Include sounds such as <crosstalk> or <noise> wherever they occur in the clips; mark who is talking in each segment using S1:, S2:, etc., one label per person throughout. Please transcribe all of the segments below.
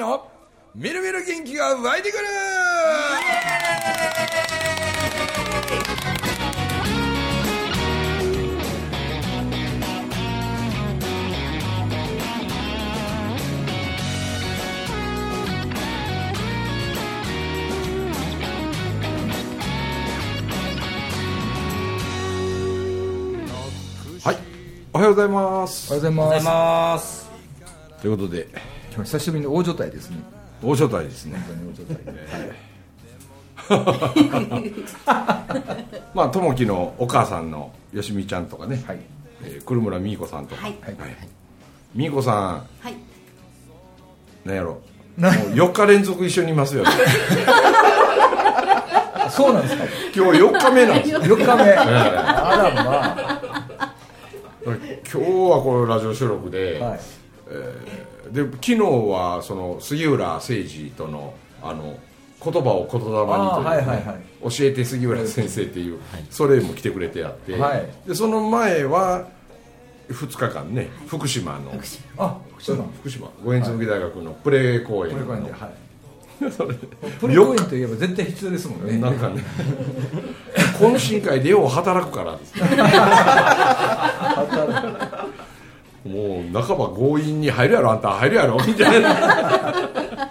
S1: のみるみる元気が湧いてくる。はい。おはようございます。
S2: おはようございます。
S1: ということで
S2: 久しぶりに大所帯ですね。
S1: 大所帯ですね。
S2: 本当に大所帯。で
S1: まあ友樹のお母さんのよしみちゃんとかね、
S2: はい。
S1: えー、栗村美子さんとか、
S3: はい。
S2: はい。
S1: 美子さん。
S3: はい。
S1: なんやろ。もう
S2: な
S1: 4日連続一緒にいますよね。<laughs>
S2: そうなんですか？
S1: 今日4日目なんです。よ
S2: 4日目。あらま
S1: 今日はこのラジオ収録で、
S2: あはい
S1: で昨日はその杉浦誠二とのあの言葉を言霊にという、ね
S2: はいはいはい。
S1: 教えて杉浦先生っていう、それも来てくれてやって、
S2: はい。
S1: でその前は2日間ね福島の
S2: あ福島。
S1: 福島。五円紬大学のプレー公演の。
S2: ではい。<laughs> プレコインといえば絶対必要ですもんね。
S1: なんかね懇親会でよう働くからです <laughs> もう半ば強引に入るやろあんた。入るやろみたいな。<laughs>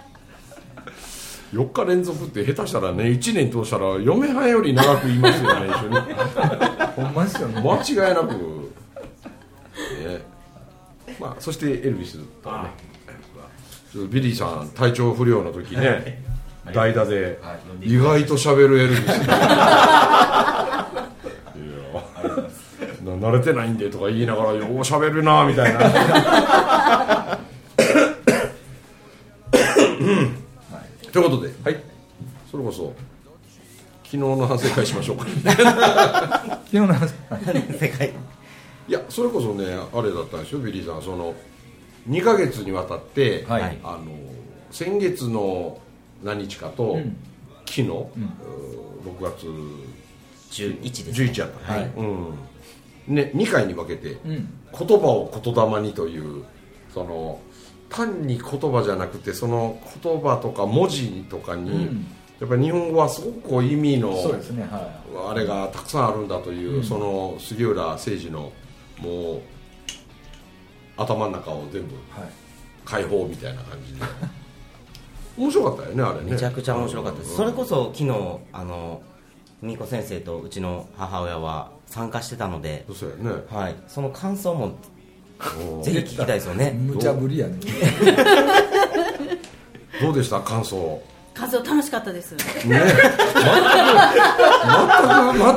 S1: 4日連続って下手したらね1年通したら嫁はんより長く言いますよね一緒に。<laughs>
S2: ほんまですよね。
S1: 間違いなく、<laughs> ね。まあ、そしてエルビスとね。ビリーさん体調不良の時ね代打で意外と喋るエルビス慣れてないんでとか言いながらよう喋るなみたいな。ということで、はい、それこそ昨日の反省会しましょうか。
S2: 昨日の話
S3: 世界。
S1: いやそれこそねあれだったんですよビリーさん。その2ヶ月にわたって、
S2: はい。
S1: あの先月の何日かと、
S2: ん。
S1: 昨日、うー6月。
S3: 11です、
S1: 11やった、
S2: はい。
S1: うんね、2回に分けて、
S2: うん。
S1: 言葉を言霊にというその単に言葉じゃなくてその言葉とか文字とかに、
S2: うん。
S1: やっぱり日本語はすごくこう意味の
S2: そうですねは
S1: あれがたくさんあるんだという、その杉浦誠二のもう頭の中を全部
S2: いはい。
S1: 解放みたいな感じで。<laughs> 面白かったよねあれね。
S3: めちゃくちゃ面白かったです、
S1: うん。
S3: それこそ昨日あの美子先生とうちの母親は参加してたので、
S1: そうやね。
S3: はい、その感想も
S1: うん
S3: ぜひ聞きたいですよね。
S2: 無茶ぶりやね。<laughs>
S1: どうでした？感想。
S4: 感想楽しかったです。
S1: ね。全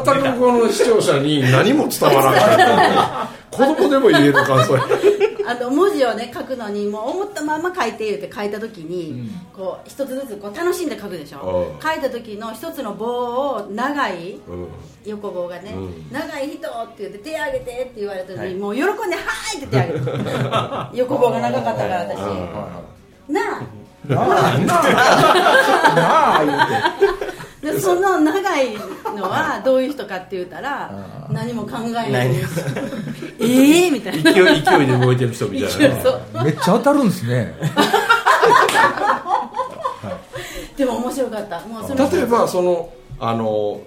S1: く全くこの視聴者に何も伝わらない子供でも言える感想。や
S4: あの文字をね書くのにもう思ったまま書いて言って書いた時に、こう一つずつこう楽しんで書くでしょ
S1: うん。
S4: 書いた時の一つの棒を長い
S1: うん。
S4: 横棒がね、
S1: うん。
S4: 長い人って言って手挙げてって言われたのに、
S3: はい。
S4: もう喜んで「はーい!」って手挙げて。<laughs> 横棒が長かったから私、なあ
S2: なあなあ。<laughs> なあ言うて
S4: でその長いのはどういう人かって言ったら何も考えない。
S3: ない <laughs>
S4: ええみたいな。
S1: 勢い勢いで動いてる人みたいな。<laughs>
S2: めっちゃ当たるんですね。<laughs>
S4: でも面白かった。もうその
S1: 例えばそのあの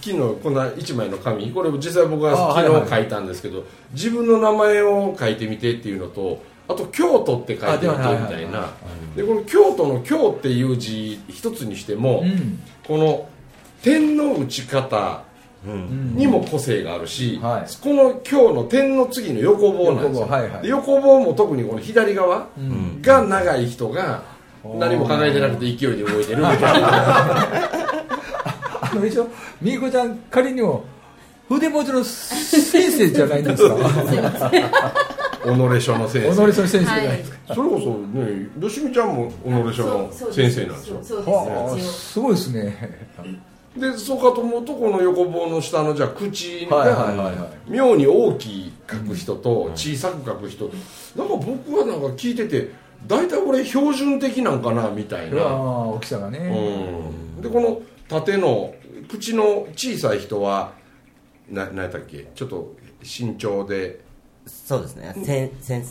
S1: 昨日こんな1枚の紙これ実際僕
S2: はいはい。
S1: 昨日書いたんですけど、自分の名前を書いてみてっていうのとあと京都って書いてみてみたいな。でこの京都の京っていう字一つにしても、
S2: うん
S1: この点の打ち方
S3: うん
S1: にも個性があるし、
S2: はい。
S1: この今日の点の次の横棒なんですよ。
S2: 横棒はいはい。
S1: で横棒も特にこの左側
S2: ん。
S1: が長い人が何も考えてなくて勢いで動いてるみたいな。<laughs>
S2: あの一応みーこちゃん仮にも筆文字の先生じゃないんですか？<laughs>
S1: 己書の先生。
S2: 己その先生じゃないですか、
S1: それこそね吉見ちゃんも己書の先生なんですよ。
S4: そうそう
S2: はあ
S4: です
S2: す。ごいですね。
S1: でそうかと思うとこの横棒の下のじゃあ口
S2: はいはいはい
S1: が
S2: はい。
S1: 妙に大きい書く人と小さく書く人なんか僕はなんか聞いてて大体これ標準的なんかなみたいな。
S2: ああ大きさがね、
S1: うん。でこの縦の口の小さい人はな何やったっけ？ちょっと身長で
S3: そうですね。繊繊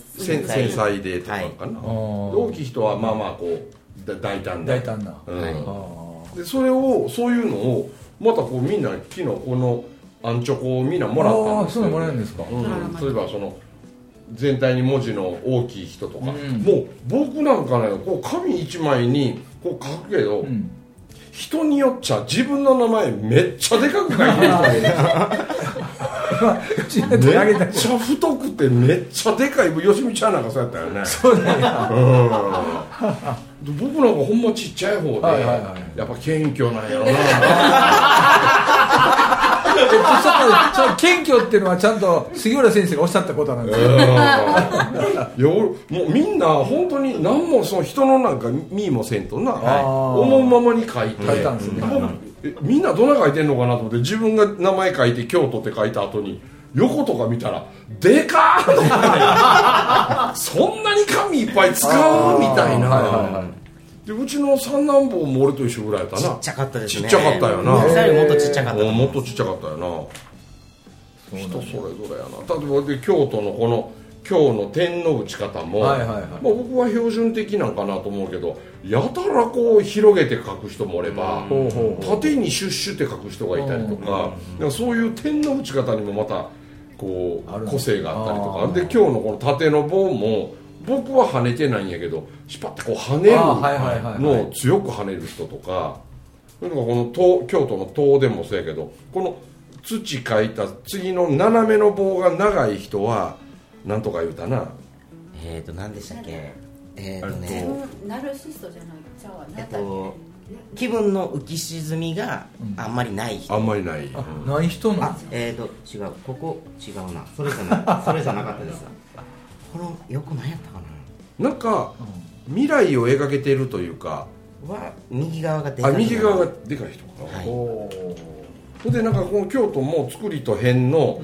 S1: 細でとか
S3: はい。
S1: かな、
S2: ー
S1: 大きい人はまあまあこうだ大胆な。
S2: 大胆な、
S1: うん。
S3: はい。
S2: あ
S1: でそれをそういうのをまたこうみんな昨日このアンチョコをみんなもらったんです
S2: あーそういうのもらえるんですか？
S1: うん。
S4: ドラマ
S1: 例えばその全体に文字の大きい人とか、
S2: うん。
S1: もう僕なんかねこう紙一枚にこう書くけど、
S2: うん
S1: 人によっちゃ自分の名前めっちゃでかく書いてるめ
S2: け
S1: っちゃ太くてめっちゃでかい吉見ちゃんなんかそうやったよ。ね
S2: そうなん。や
S1: うんで僕なんかほんまちっちゃい方で、
S2: はいはいはい。
S1: やっぱ謙虚なんやろな。
S2: えっとその謙虚っていうのはちゃんと杉浦先生がおっしゃったことなんです。よ
S1: うん。いや俺もうみんな本当に何もその人のなんか見もせんとな、思うままに書いて。
S2: 書いたんですね。
S1: みんなどんな書いてんのかなと思って自分が名前書いて京都って書いた後に横とか見たらでかーって <laughs> そんなに紙いっぱい使うみたいな、でうちの三男坊も俺と一緒ぐらいやったな。
S3: ちっちゃかったですね。
S1: ちっちゃかったよな。
S3: 二人よりもっとちっちゃかった
S1: ももっとちっちゃかったよな。人それぞれやな。例えばで京都のこの今日の点の打ち方も、
S2: はいはいはい。
S1: まあ、僕は標準的なんかなと思うけどやたらこう広げて書く人もおれば、縦にシュッシュって書く人がいたりとか,、なんかそういう点の打ち方にもまたこう個性があったりとか。で今日のこの縦の棒も僕は跳ねてないんやけどシュパッてこう跳ねる
S2: あーはいはいはいはい。
S1: のを強く跳ねる人とかそれとかこの東京都の東でもそうやけどこの土書いた次の斜めの棒が長い人はなんとか言うたな。
S3: えっ、ー、と何でしたっけ？えっ、ー、と
S1: え
S3: ね
S4: ナルシストじゃないちゃうわ
S3: えっ気分の浮き沈みがあんまりない人、
S1: あんまりない、
S2: あない人なん
S3: あえっ、ー、と違う。ここ違うな。それじゃない。それじゃなかったですこの横何やったか
S1: な。んか未来を描けてるというか
S3: なは右側がでか
S1: あ
S3: い
S1: 右側がでかい人かな、
S3: はい。
S2: お
S1: それでなんかこの京都も作りと辺の、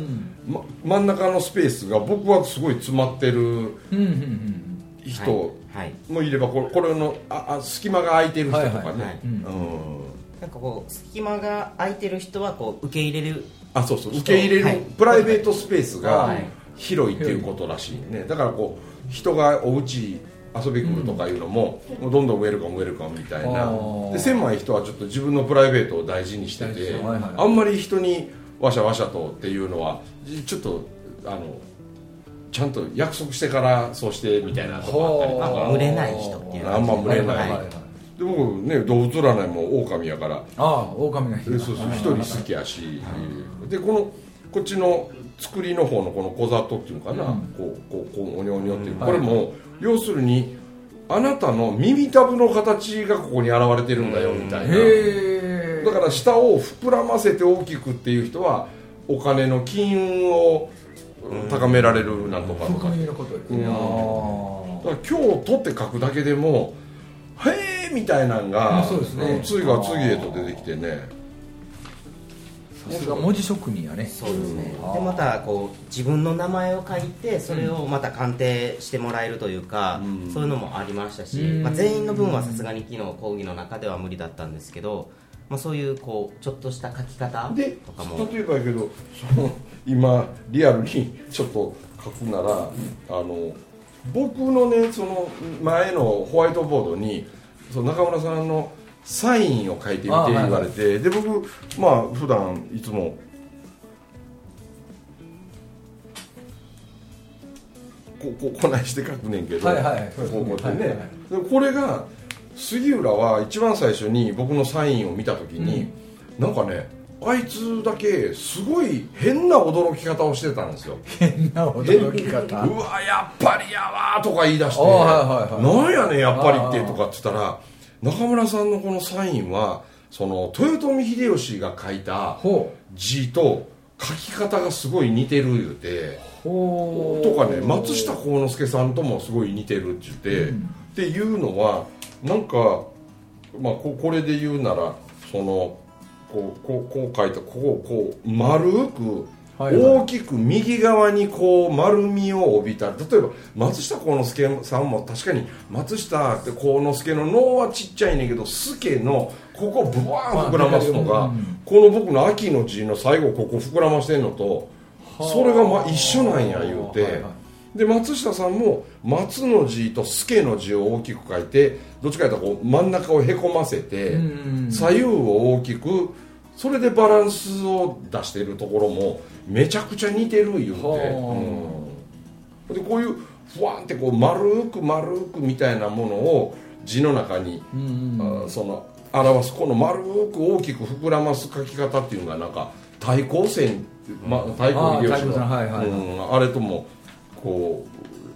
S1: ま、真ん中のスペースが僕はすごい詰まってる
S2: うんうんうん。
S1: 人
S3: はい。
S1: もいればこれこれのああ隙間が空いてる人とかね、
S3: はいはいはい。
S1: うん。
S3: なんかこう隙間が空いてる人はこう受け入れる。
S1: あそうそう。受け入れる、
S3: はい。
S1: プライベートスペースが
S3: はい
S1: 広いっていうことらしいね。だからこう人がお家遊び来るとかいうのも,、もうどんどんウェルカムウェルカムみたいな。で狭い人はちょっと自分のプライベートを大事にしてて、
S2: はいはい
S1: あんまり人にわしゃわしゃとっていうのはちょっとあのちゃんと約束してからそうしてみたいなとこあったりとか。
S3: 群れない人っていう。
S1: あんま群れない、
S2: はい
S1: で僕ね動物占いも狼やから。
S2: ああ狼の日
S1: でそうそう一人好きやし、でこのこっちの作りの方のこの小里っていうのかな、こうこうこうおにょおにょっていう、これも要するにあなたの耳たぶの形がここに現れてるんだよみたいな、
S2: へえ
S1: だから下を膨らませて大きくっていう人はお金の金運を高められるなんとかとか,、うん。
S2: あ
S1: だから京都って書くだけでもへえみたいなんが、
S2: ね。
S1: ん次が次へと出てきてね
S2: 文字職人やね。
S3: そうですね。でまたこう自分の名前を書いてそれをまた鑑定してもらえるというか、
S1: うん。
S3: そういうのもありましたし、
S2: うん。
S3: まあ、全員の分はさすがに昨日講義の中では無理だったんですけど、まあ、そういうこうちょっとした書き方
S1: で
S3: とかも。
S1: 例えばやけどその今リアルにちょっと書くなら、あの僕のねその前のホワイトボードにその中村さんのサインを書いてみて言われて、で僕まあ普段いつもこここないして書くねんけど、
S2: はいはい
S1: こうこうやってね、
S2: はいはい。
S1: でこれが杉浦は一番最初に僕のサインを見た時に、なんかねあいつだけすごい変な驚き方をしてたんですよ。
S2: 変な驚き方。
S1: うわやっぱりやわーとか言い出して、
S2: あはいはいはい。
S1: なんやねんやっぱりってとかって言ったら中村さんのこのサインはその豊臣秀吉が書いた
S2: ほ
S1: 字と書き方がすごい似てる言う。てとかね松下幸之助さんともすごい似てるって言って、っていうのはなんか、まあ、ここれで言うならそのこうこうこう書いたここをこう丸く大きく右側にこう丸みを帯びた。例えば松下幸之助さんも確かに松下って幸之助の脳はちっちゃいねんけど助のここをブワーン膨らますのが、
S2: うん
S1: この僕の秋の字の最後ここ膨らましてんのとそれがまあ一緒なんや言うて、で松下さんも松の字と助の字を大きく書いてどっちかというとこう真ん中をへこませて、
S2: うん。
S1: 左右を大きくそれでバランスを出してるところもめちゃくちゃ似てる言うて、
S2: は
S1: うん。でこういうふわんってこう丸く丸くみたいなものを字の中に、
S2: うんうん。
S1: あその表すこの丸く大きく膨らます書き方っていうのがなんか対光線って、まあ、対光秀吉
S2: あー対光線。はいはいはい。
S1: うん。あれともこ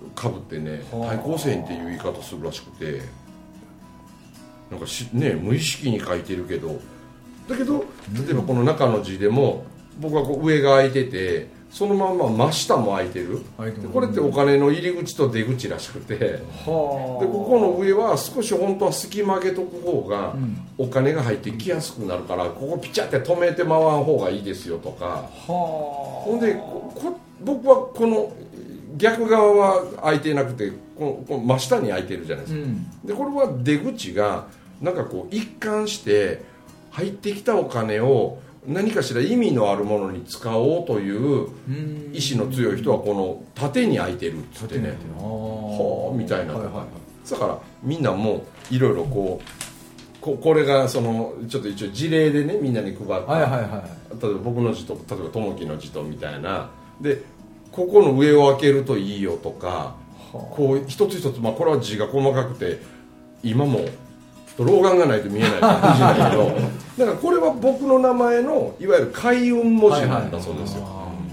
S1: うかぶってね
S2: はあ。
S1: 対光線っていう言い方するらしくて。なんかしね無意識に書いてるけどだけど例えばこの中の字でも僕はこう上が開いててそのまま真下も開いてる。これってお金の入り口と出口らしくて。で
S2: はあ。
S1: ここの上は少し本当は隙間開けとく方が
S2: うん。
S1: お金が入ってきやすくなるからここピチャって止めて回らん方がいいですよとか。
S2: は
S1: ほんで僕はこの逆側は開いてなくてこのこの真下に開いてるじゃないですか、
S2: うん。
S1: でこれは出口がなんかこう一貫して入ってきたお金を何かしら意味のあるものに使おうという
S2: うん。
S1: 意志の強い人はこの縦に開いてるっつってね。
S2: は
S1: はあみたいな
S2: はいはい
S1: だからみんなもいろいろこうここれがそのちょっと一応事例でねみんなに配った、
S2: はいはいはい。
S1: 例えば僕の字と例えば友樹の字とみたいな。でここの上を開けるといいよとかこう一つ一つ、まあ、これは字が細かくて今も老眼がないと見えないかもしれないけど <laughs> だからこれは僕の名前のいわゆる開運文字なんだそうですよ、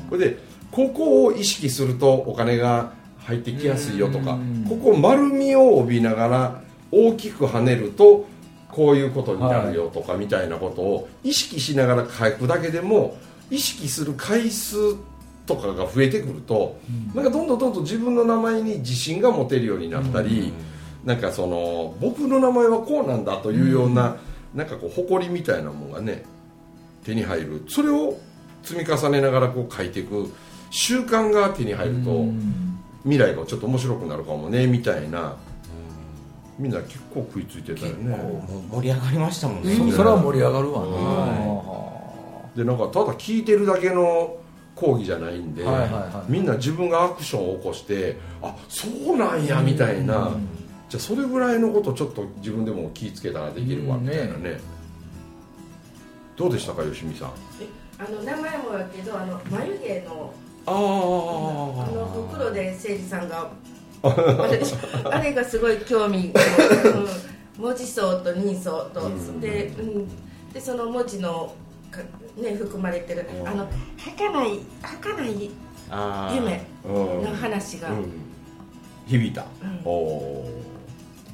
S1: これでここを意識するとお金が入ってきやすいよとか
S2: うん。
S1: ここ丸みを帯びながら大きく跳ねるとこういうことになるよとかみたいなことを意識しながら書くだけでも意識する回数とかが増えてくると、なんかどんどんどんどん自分の名前に自信が持てるようになったり、なんかその僕の名前はこうなんだというような、なんかこう誇りみたいなものがね手に入る。それを積み重ねながらこう書いていく。習慣が手に入ると、
S2: うん。
S1: 未来がちょっと面白くなるかもねみたいな。みんな結構食いついてたよね。
S3: もう盛り上がりましたもんね、
S2: そそれは盛り上がるわな
S3: は
S1: でなんかただ聞いてるだけの講義じゃないんで、
S2: はいはいはい。
S1: みんな自分がアクションを起こしてあそうなんやみたいな、じゃあそれぐらいのことちょっと自分でも気ぃつけたらできるわ
S2: うん
S1: みたいなね、どうでしたかよしみさん？
S5: あの名前もやけどあの眉毛の
S1: あ
S5: あの袋で誠司さんが私 <laughs> あれがすごい興味が、<laughs> うん、文字層と人相と、
S1: うん。
S5: で,、うん、でその文字のか、ね、含まれてるあの儚い儚い夢
S1: うん。
S5: の話が、
S1: うん。響いた、
S5: うん。
S1: おー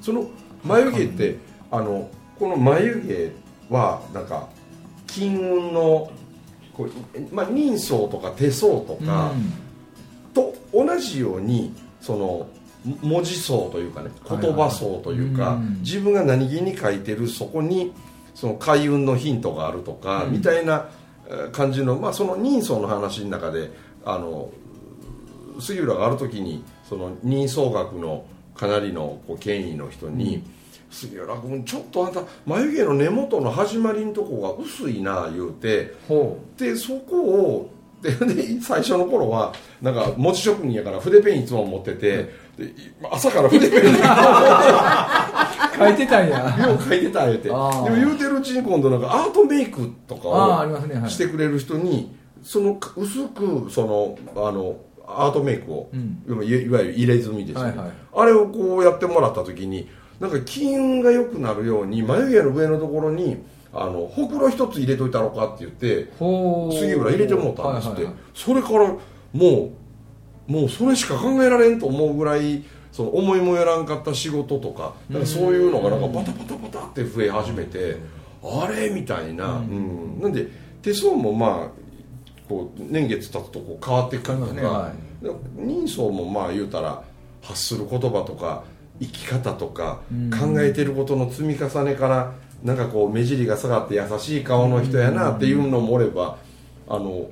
S1: その眉毛ってあのこの眉毛はなんか金運のこう、まあ、人相とか手相とか、と同じようにその文字層というかね
S2: はい
S1: 言葉層というか、
S2: うん。
S1: 自分が何気に書いてるそこにその開運のヒントがあるとか、
S2: うん。
S1: みたいなえー感じの、まあ、その人相の話の中であの杉浦がある時にその人相学のかなりのこう権威の人に、杉浦君ちょっとあんた眉毛の根元の始まりのとこが薄いな言うて
S2: ほ
S1: でそこをでで最初の頃はなんか文字職人やから筆ペンいつも持ってて、で朝から筆ペン。<laughs>
S2: 書いてたんや。
S1: よう書いてたあえて。で
S2: あ
S1: も
S2: ー
S1: 言うてるうちに今度なんかアートメイクとか
S2: あああり
S1: をしてくれる人にその薄くそのあのアートメイクを、
S2: うん。
S1: いわゆる入れ墨ですよね、
S2: はいはい。
S1: あれをこうやってもらった時になんか金運が良くなるように眉毛の上のところにあのほくろ一つ入れといたろかって言って杉浦入れてもうたんですって、
S2: はいはいはい。
S1: それからもうもうそれしか考えられんと思うぐらいその思いもよらんかった仕事とかなんかそういうのがなんかバタバタバタって増え始めてあれみたいな、うん。なんで手相もまあこう年月経つとこう変わってくるとか、
S2: 変わりま
S1: で人相もまあ言うたら発する言葉とか生き方とか、
S2: うん。
S1: 考えてることの積み重ねからなんかこう目尻が下がって優しい顔の人やなっていうのもおればあの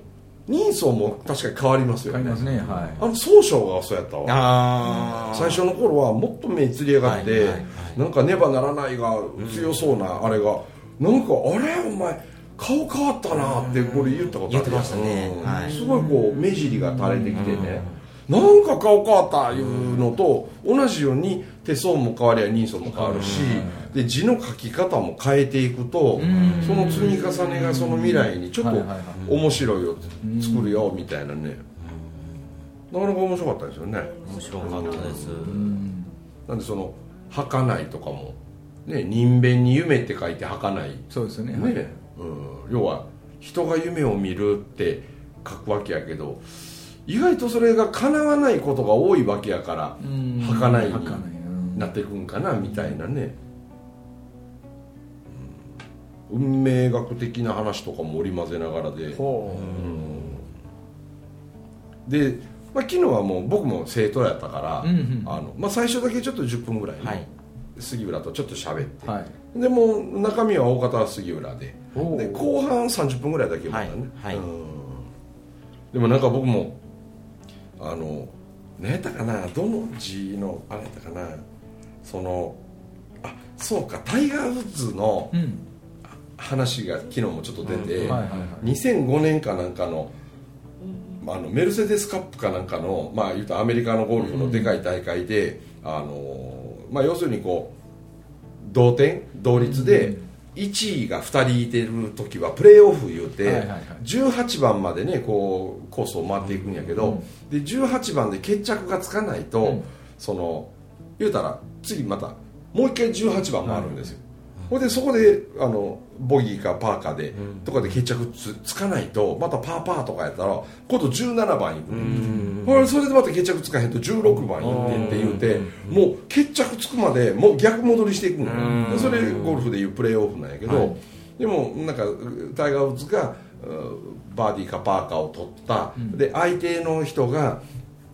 S1: 人相も確かに変わりますよ。ね
S2: ね。は
S1: あの総称がそうやったわ。最初の頃はもっと目つり上がって、
S3: はいはいはい。
S1: なんかねばならないが強そうなあれが、なんかあれ？お前顔変わったなってこれ言ったことあ
S3: ってましたね。
S1: うん。
S3: はい。
S1: すごいこう目尻が垂れてきてね。なんか顔変わったいうのと同じように手相も変わりゃ人相も変わるしで字の書き方も変えていくとその積み重ねがその未来にちょっと面白いよ作るよみたいなね。なかなか面白かったですよね。
S3: 面白かったです。
S1: なんでその「儚い」とかもね人弁に夢って書いて儚い。
S2: そうですよね。はい
S1: ね、うん、要は人が夢を見るって書くわけやけど意外とそれが叶わないことが多いわけやから
S2: うん。
S1: 儚いになっていくんかなみたいなね、うん。運命学的な話とかも織り交ぜながらで。
S2: ほ
S1: で、まあ、昨日はもう僕も生徒やったから、
S2: うんうん。
S1: あのまあ、最初だけちょっと10分ぐらいね、
S3: はい。
S1: 杉浦とちょっと喋って、
S2: うはい。
S1: でもう中身は大方は杉浦でで後半30分ぐらいだけまたね、
S3: はいはい。
S1: うん。でもなんか僕もあの何やったかな？どの字のあれやったかな？そのあそうかタイガー・ウッズの
S2: うん。
S1: 話が昨日もちょっと出て、
S2: はいはいはい。
S1: 2005年かなんかのあのメルセデスカップかなんかの、まあ、言うとアメリカのゴルフのでかい大会で、あのまあ、要するにこう同点同率で1位が2人いてる時はプレーオフ言うて、
S2: はいはいはい。
S1: 18番までねこうコースを回っていくんやけど、で18番で決着がつかないと、
S2: うん。
S1: その言うたら次またもう一回18番回るんですよ、ほいでそこであのボギーかパーかで、とかで決着つつかないとまたパーパーとかやったら今度17番行くねほらそれでまた決着つかへんと16番行ってって言うてもう決着つくまでもう逆戻りしていくのそれゴルフでいうプレーオフなんやけど、
S2: はい。
S1: でもなんかタイガー・ウッズがうんバーディーかパーかを取った、で相手の人が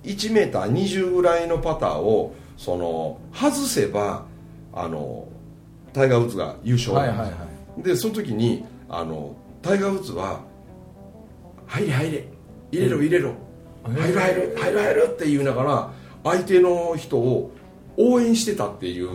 S1: 1メーター20ぐらいのパターをその外せばあのタイガー・ウッズが優勝。
S2: はいはいは
S1: でその時にあのタイガー・ウッズは「入れ入れ入れろ入れろ、
S2: うん
S1: 入る入る入る入る」って言いながら相手の人を応援してたっていう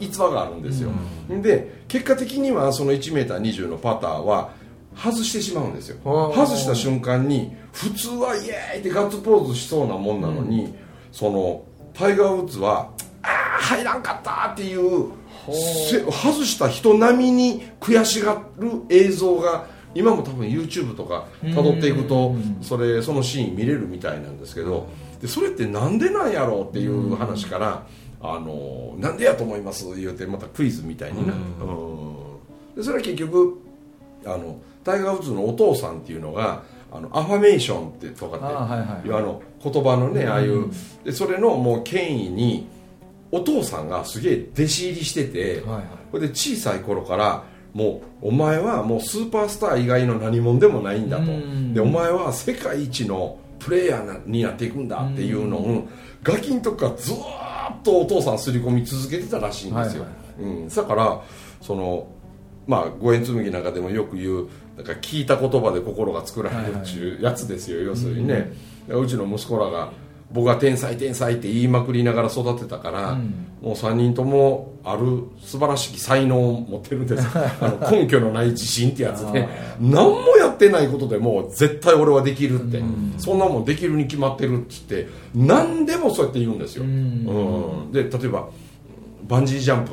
S1: 逸話があるんですよ、で結果的にはその 1m20 のパターは外してしまうんですよ。外した瞬間に普通はイエーイってガッツポーズしそうなもんなのに、そのタイガー・ウッズは「ああ入らんかった」っていうせ外した人並みに悔しがる映像が今も多分 YouTube とか辿っていくとそれそのシーン見れるみたいなんですけどでそれってなんでなんやろうっていう話から「あのなんでやと思います?」言うてまたクイズみたいにな、うん。でそれは結局あのタイガー・ウッズのお父さんっていうのがあのアファメーションってとかって
S2: あ
S1: の言葉のねああいうでそれのもう権威にお父さんがすげえ弟子入りしてて、
S2: はいはい。
S1: これで小さい頃からもうお前はもうスーパースター以外の何者でもないんだと。
S2: うん。
S1: でお前は世界一のプレイヤーなになっていくんだっていうのをガキの時からずーっとお父さん刷り込み続けてたらしいんですよ、
S2: はい
S1: うん、だからそのまあ五円紬なんかでもよく言うなんか聞いた言葉で心が作られるっていうやつですよ、要するにね、うちの息子らが僕が天才天才って言いまくりながら育てたから、もう3人ともある素晴らしき才能を持ってるんです <laughs> あの根拠のない自信ってやつで。何もやってないことでも絶対俺はできるって、そんなもんできるに決まってるっつって何でもそうやって言うんですよ、うん。で例えばバンジージャンプ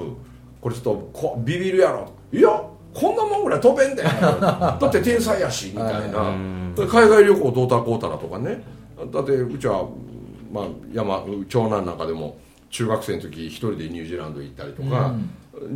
S1: これちょっとこビビるやろ。いやこんなもんぐらい飛べんだよ。<laughs> だって天才やしみたいな。で海外旅行どうたらこうたらとかね。だってうちは、まあ、山長男なんかでも中学生の時一人でニュージーランド行ったりとか、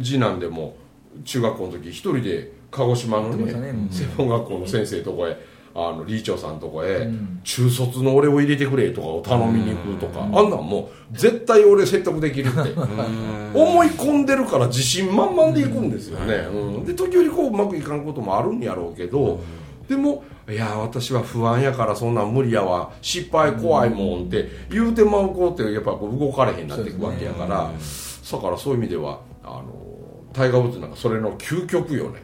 S1: 次男でも中学校の時一人で鹿児島のね
S2: ね。うん。
S1: 専門学校の先生とこへあの理事長さんとこへ、中卒の俺を入れてくれとかを頼みに行くとか、あんなんもう絶対俺説得できるって。<laughs> 思い込んでるから自信満々でいくんですよね、うん、で時折こううまくいかんこともあるんやろうけど、でもいや私は不安やからそんなん無理やわ失敗怖いもんって言うてまう子ってやっぱこう動かれへんなっていくわけやから、だからそういう意味ではあのタイガー・ウッズなんかそれの究極よね。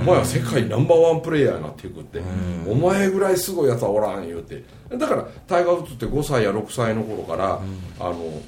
S1: お前は世界ナンバーワンプレイヤーになっていくって。お前ぐらいすごいやつはおらん言うて。だからタイガー・ウッズって5歳や6歳の頃から、あの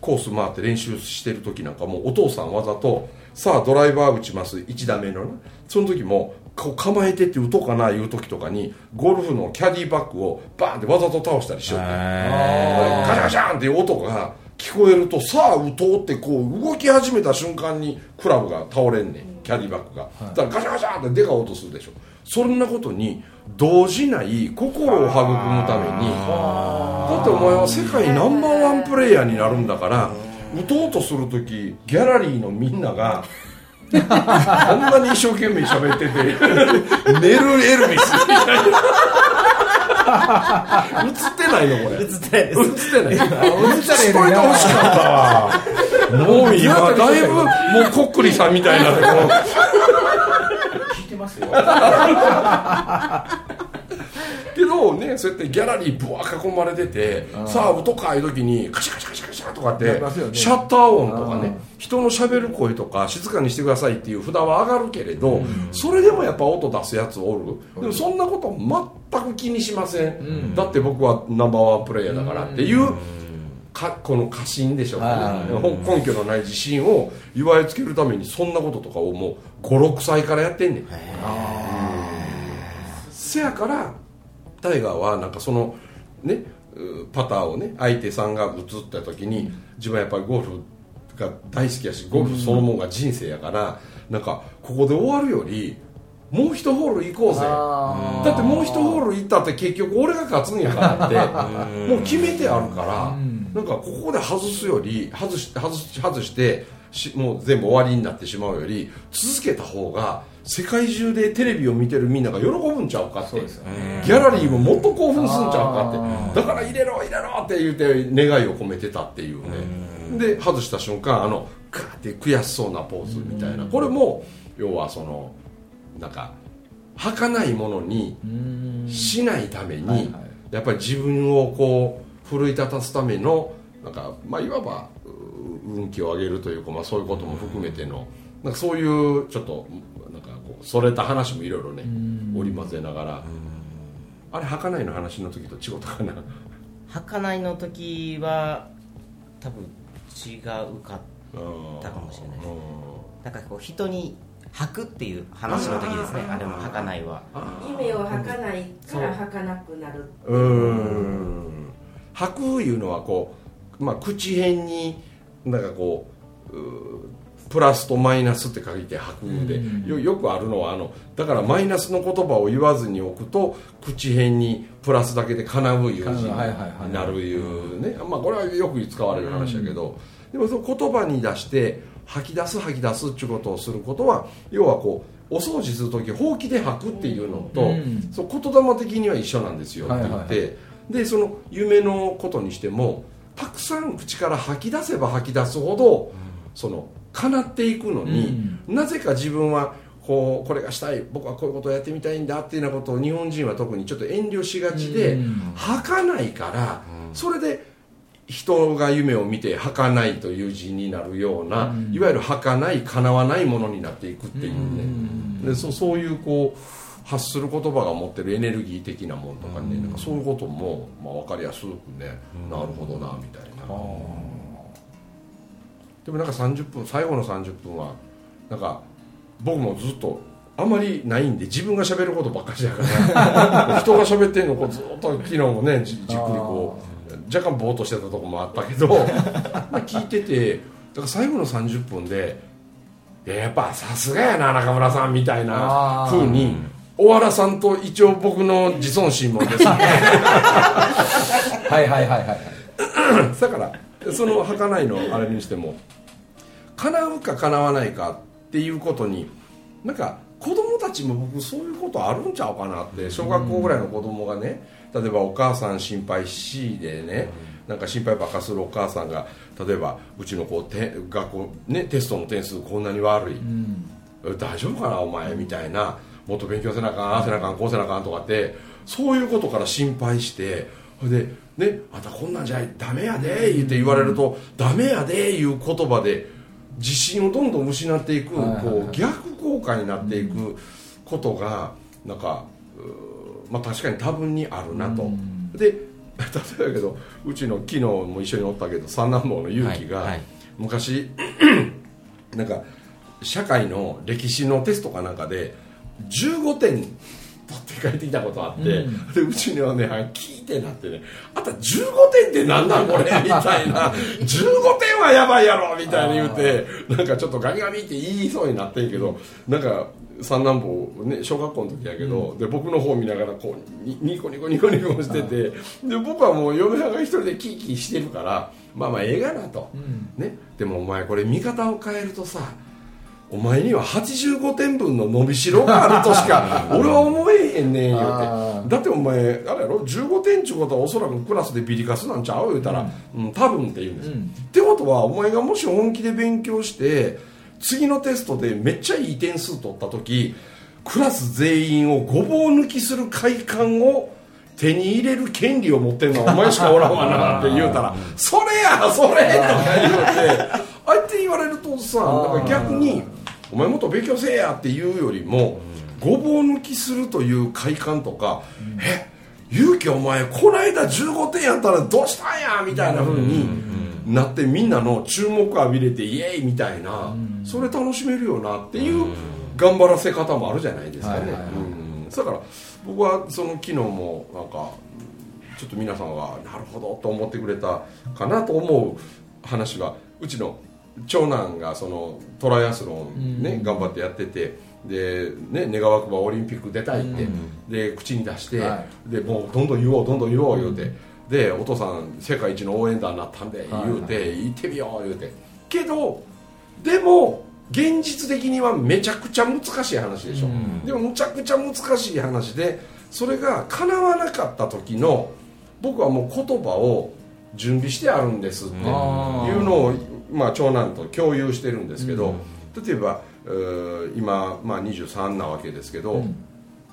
S1: コース回って練習してる時なんかもうお父さんわざとさあドライバー打ちます1打目のねその時もこう構えてって打とうかないう時とかにゴルフのキャディバッグをバーンってわざと倒したりしよってガシャガシャンっていう音が聞こえるとさあ打とうってこう動き始めた瞬間にクラブが倒れんねんキャディバッグが、だからガシャガシャンってでかい音するでしょ。そんなことに動じない心を育むためにだってお前は世界ナンバーワンプレイヤーになるんだから打とうとする時ギャラリーのみんながこんなに一生懸命喋ってて寝るエルビス。みたいな映ってないのこれ。映ってないです。映ってない。映ってないほしかったわもう今だいぶもうこっくりさんみたいなこ
S2: 聞いてますよ。
S1: けどねそうやってギャラリーぶわ囲まれててさあ音かいう時にカシャカシャカシャャとかって、
S2: ね。
S1: シャッター音とかね人のしゃべる声とか静かにしてくださいっていう札は上がるけれど、それでもやっぱ音出すやつおる。でもそんなこと全く気にしません、だって僕はナンバーワンプレイヤーだからっていう、かこの過信でしょう。かね、根拠のない自信を祝いつけるためにそんなこととかをもう56歳からやってんねん。せやからタイガーはなんかそのねうパターをね相手さんが打つった時に自分はやっぱりゴルフが大好きやしゴルフそのもんが人生やから、なんかここで終わるよりもう一ホール行こうぜ。
S2: あ
S1: だってもう一ホール行ったって結局俺が勝つんやからってもう決めてあるから
S2: ん。
S1: なんかここで外すより外し外し外してしもう全部終わりになってしまうより続けた方が世界中でテレビを見てるみんなが喜ぶんちゃうかって。
S2: ね。
S1: ギャラリーももっと興奮するんちゃうか
S2: あ
S1: って。
S2: ー。
S1: だから入れろ入れろって言って願いを込めてたっていうね。で外した瞬間あのガーって悔しそうなポーズみたいな。これも要はそのなんか儚いものに
S2: うん。
S1: しないために、やっぱり自分をこう奮い立たすためのなんか、まあ、いわばう運気を上げるというか、まあ、そういうことも含めてのなんかそういうちょっとそれた話もいろいろね織り交ぜながら。あれ儚いの話の時と違ったかな？
S3: 儚いの時は多分違うかったかもしれない。ですなんかこう人に吐くっていう話の時ですねあれも儚いは。
S5: 夢を吐かないから吐かなくなる
S1: う。ーん。吐くいうのはこう、まあ、口辺になんかこううープラスとマイナスって書いて吐くで。よよくあるのはあのだからマイナスの言葉を言わずに置くと口辺にプラスだけで叶ういう字に
S2: はいはいはい
S1: なるいうね、まあ、これはよく使われる話だけど、でもその言葉に出して吐き出す吐き出すっていうことをすることは要はこうお掃除する時ほうきで吐くっていうのと、
S2: うん。
S1: そう言霊的には一緒なんですよって言って、でその夢のことにしてもたくさん口から吐き出せば吐き出すほど、その叶っていくのに、なぜか自分はこうこれがしたい僕はこういうことをやってみたいんだっていうようなことを日本人は特にちょっと遠慮しがちで、
S2: うん。
S1: 吐かないから、それで人が夢を見て吐かないという字になるような、いわゆる吐かない叶わないものになっていくっていうね、でそそういうこう発する言葉が持ってるエネルギー的なものとかね、なんかそういうことも、まあ、分かりやすくね、なるほどなみたいな、でもなんか30分最後の30分はなんか僕もずっとあんまりないんで自分が喋ることばっかりだから <laughs> 人が喋ってんのをこうずっと昨日もねじじっくりこう若干ぼーっとしてたところもあったけど <laughs> まあ聞いててだから最後の30分でいややっぱさすがやな中村さんみたいな
S2: あー。
S1: 風に小原さんと一応僕の自尊心もですね。<laughs>
S2: はいはいはいはい。
S1: だからその儚いのあれにしても叶うか叶わないかっていうことになんか子供たちも僕そういうことあるんちゃうかなって小学校ぐらいの子供がね例えばお母さん心配しでねなんか心配ばっかするお母さんが例えばうちの子て学校、ね、テストの点数こんなに悪い、大丈夫かなお前みたいな。もっと勉強せなあかんああせなあかんこうせなあかんとかってそういうことから心配してそれでねあんたこんなんじゃダメやで言って言われるとダメやでいう言葉で自信をどんどん失っていくこう逆効果になっていくことがなんかまあ確かに多分にあるなと。で例えばやけどうちの昨日も一緒におったけど三男坊の勇気が昔なんか社会の歴史のテストかなんかで15点取って帰ってきたことあって、
S2: うん。
S1: でうちにはね聞いてなってねあんた15点ってなんなんこれみたいな。15点はやばいやろみたいに言うてなんかちょっとガミガミって言いそうになってんけどなんか三男坊、ね、小学校の時やけど、で僕の方見ながらこうにニコニコニコニコしててで僕はもう嫁はんが一人でキーキーしてるからまあまあええがなと、
S2: ん。
S1: ね、でもお前これ見方を変えるとさお前には85点分の伸びしろがあるとしか <laughs> 俺は思えへんねん言う
S2: あ
S1: てだってお前あれやろ？15点ちゅうことはおそらくクラスでビリカスなんちゃう言うたら、うん。多分って言うんですよ、
S2: うん。
S1: ってことはお前がもし本気で勉強して次のテストでめっちゃいい点数取った時クラス全員をごぼう抜きする快感を手に入れる権利を持ってんのはお前しかおらんわなって言うたら「それやそれ!」とか言うてあえて言われるとさだから逆に「お前もっと勉強せえや」って言うよりもごぼう抜きするという快感とか「え勇気お前こないだ15点やったらどうしたんや」みたいな風になってみんなの注目浴びれてイエーイみたいなそれ楽しめるよなっていう頑張らせ方もあるじゃないですかね、
S2: はいはいはい。
S1: うん。だから僕はその昨日もなんかちょっと皆さんがなるほどと思ってくれたかなと思う話はうちの長男がそのトライアスロンね、頑張ってやっててで、ね、願わくばオリンピック出たいって、で口に出して、
S2: は
S1: でもうどんどん言おうどんどん言おう言うて、でお父さん世界一の応援団になったんで言うて、行ってみよう言うて。けどでも現実的にはめちゃくちゃ難しい話でしょ、でもむちゃくちゃ難しい話でそれが叶わなかった時の僕はもう言葉を準備してあるんですって。いうのを、まあ、長男と共有してるんですけど、例えば今、まあ、23なわけですけど、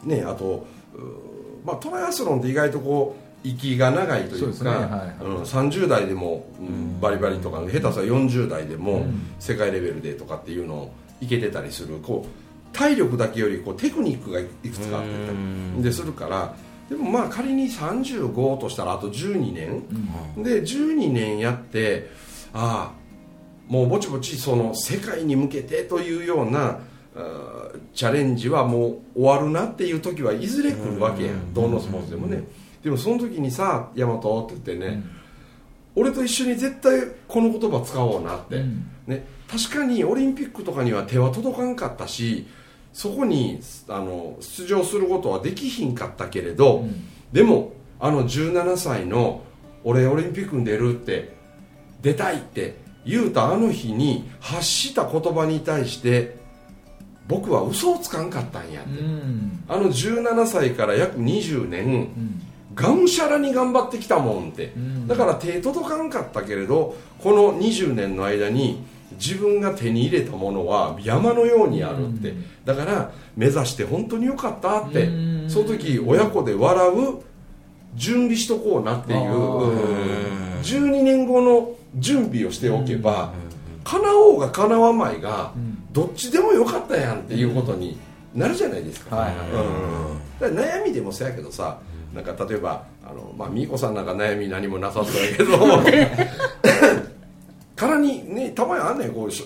S1: ね、あと、まあ、トライアスロンって意外とこう息が長いというか
S2: はいはい
S1: うん30代でも、うんバリバリとか下手したら40代でも世界レベルでとかっていうのをいけてたりするこう体力だけよりこうテクニックがいくつかあってでするからでもまあ仮に35としたらあと12年、で12年やってああもうぼちぼちその世界に向けてというようなチャレンジはもう終わるなっていう時はいずれ来るわけや。ん。どのスポーツでもね。でもその時にさ「大和」って言ってね、俺と一緒に絶対この言葉使おうなって、
S2: うん。
S1: ね、確かにオリンピックとかには手は届かんかったしそこにあの出場することはできひんかったけれど、
S2: うん。
S1: でもあの17歳の「俺オリンピックに出る」って出たいって言うたあの日に発した言葉に対して僕は嘘をつかんかったんやって、
S2: うん。
S1: あの17歳から約20年、
S2: うん。
S1: がむしゃらに頑張ってきたもんって、
S2: ん。
S1: だから手届かんかったけれどこの20年の間に自分が手に入れたものは山のようにあるって、だから目指して本当によかったって、
S2: うん。
S1: その時親子で笑う準備しとこうなっていう。
S2: あー。
S1: うん12年後の準備をしておけば、叶おうが叶わまいが、
S2: ん。
S1: どっちでもよかったやんっていうことになるじゃないですか、
S2: はいはい
S1: うん、だから悩みでもそうやけどさなんか例えばあの、まあ、美子さんなんか悩み何もなさそうやけど <laughs> からにねたまにあんねんこうし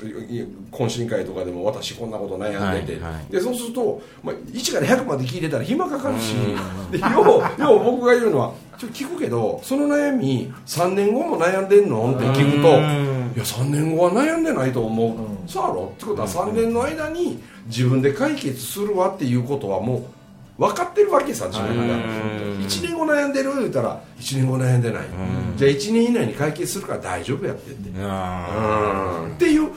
S1: 懇親会とかでも私こんなこと悩んでて、
S3: はいはい。
S1: でそうすると、まあ、1から100まで聞いてたら暇かかるし。でようよう僕が言うのはちょっと聞くけどその悩み3年後も悩んでんの？って聞くといや3年後は悩んでないと思う、そうやろ？ってことは3年の間に自分で解決するわっていうことはもう分かってるわけさ自分が。1年後悩んでる言うたら1年後悩んでない。じゃあ1年以内に解決するから大丈夫やってって。うん。っていう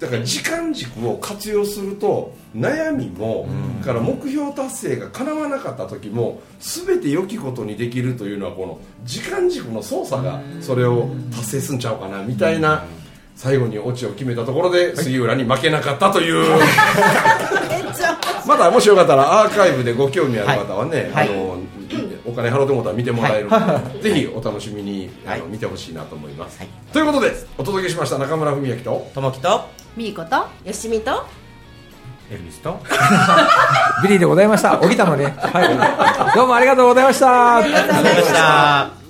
S1: だから時間軸を活用すると悩みも、から目標達成が叶わなかった時も全て良きことにできるというのはこの時間軸の操作がそれを達成すんちゃうかなみたいな最後にオチを決めたところで杉浦に負けなかったという <laughs> <laughs> まだもしよかったらアーカイブでご興味ある方はね、
S3: はい。
S1: あのお金払うてもらったら見てもらえる。ので、<laughs> ぜひお楽しみにあの、
S3: はい。
S1: 見てほしいなと思います、
S3: はい。
S1: ということでお届けしました中村文明と
S3: ともきと
S4: みーこと
S5: よしみと
S2: エルビスとビリーでございました。起きたのねはい。どうも
S4: ありがとうございました。
S3: ありがとうございました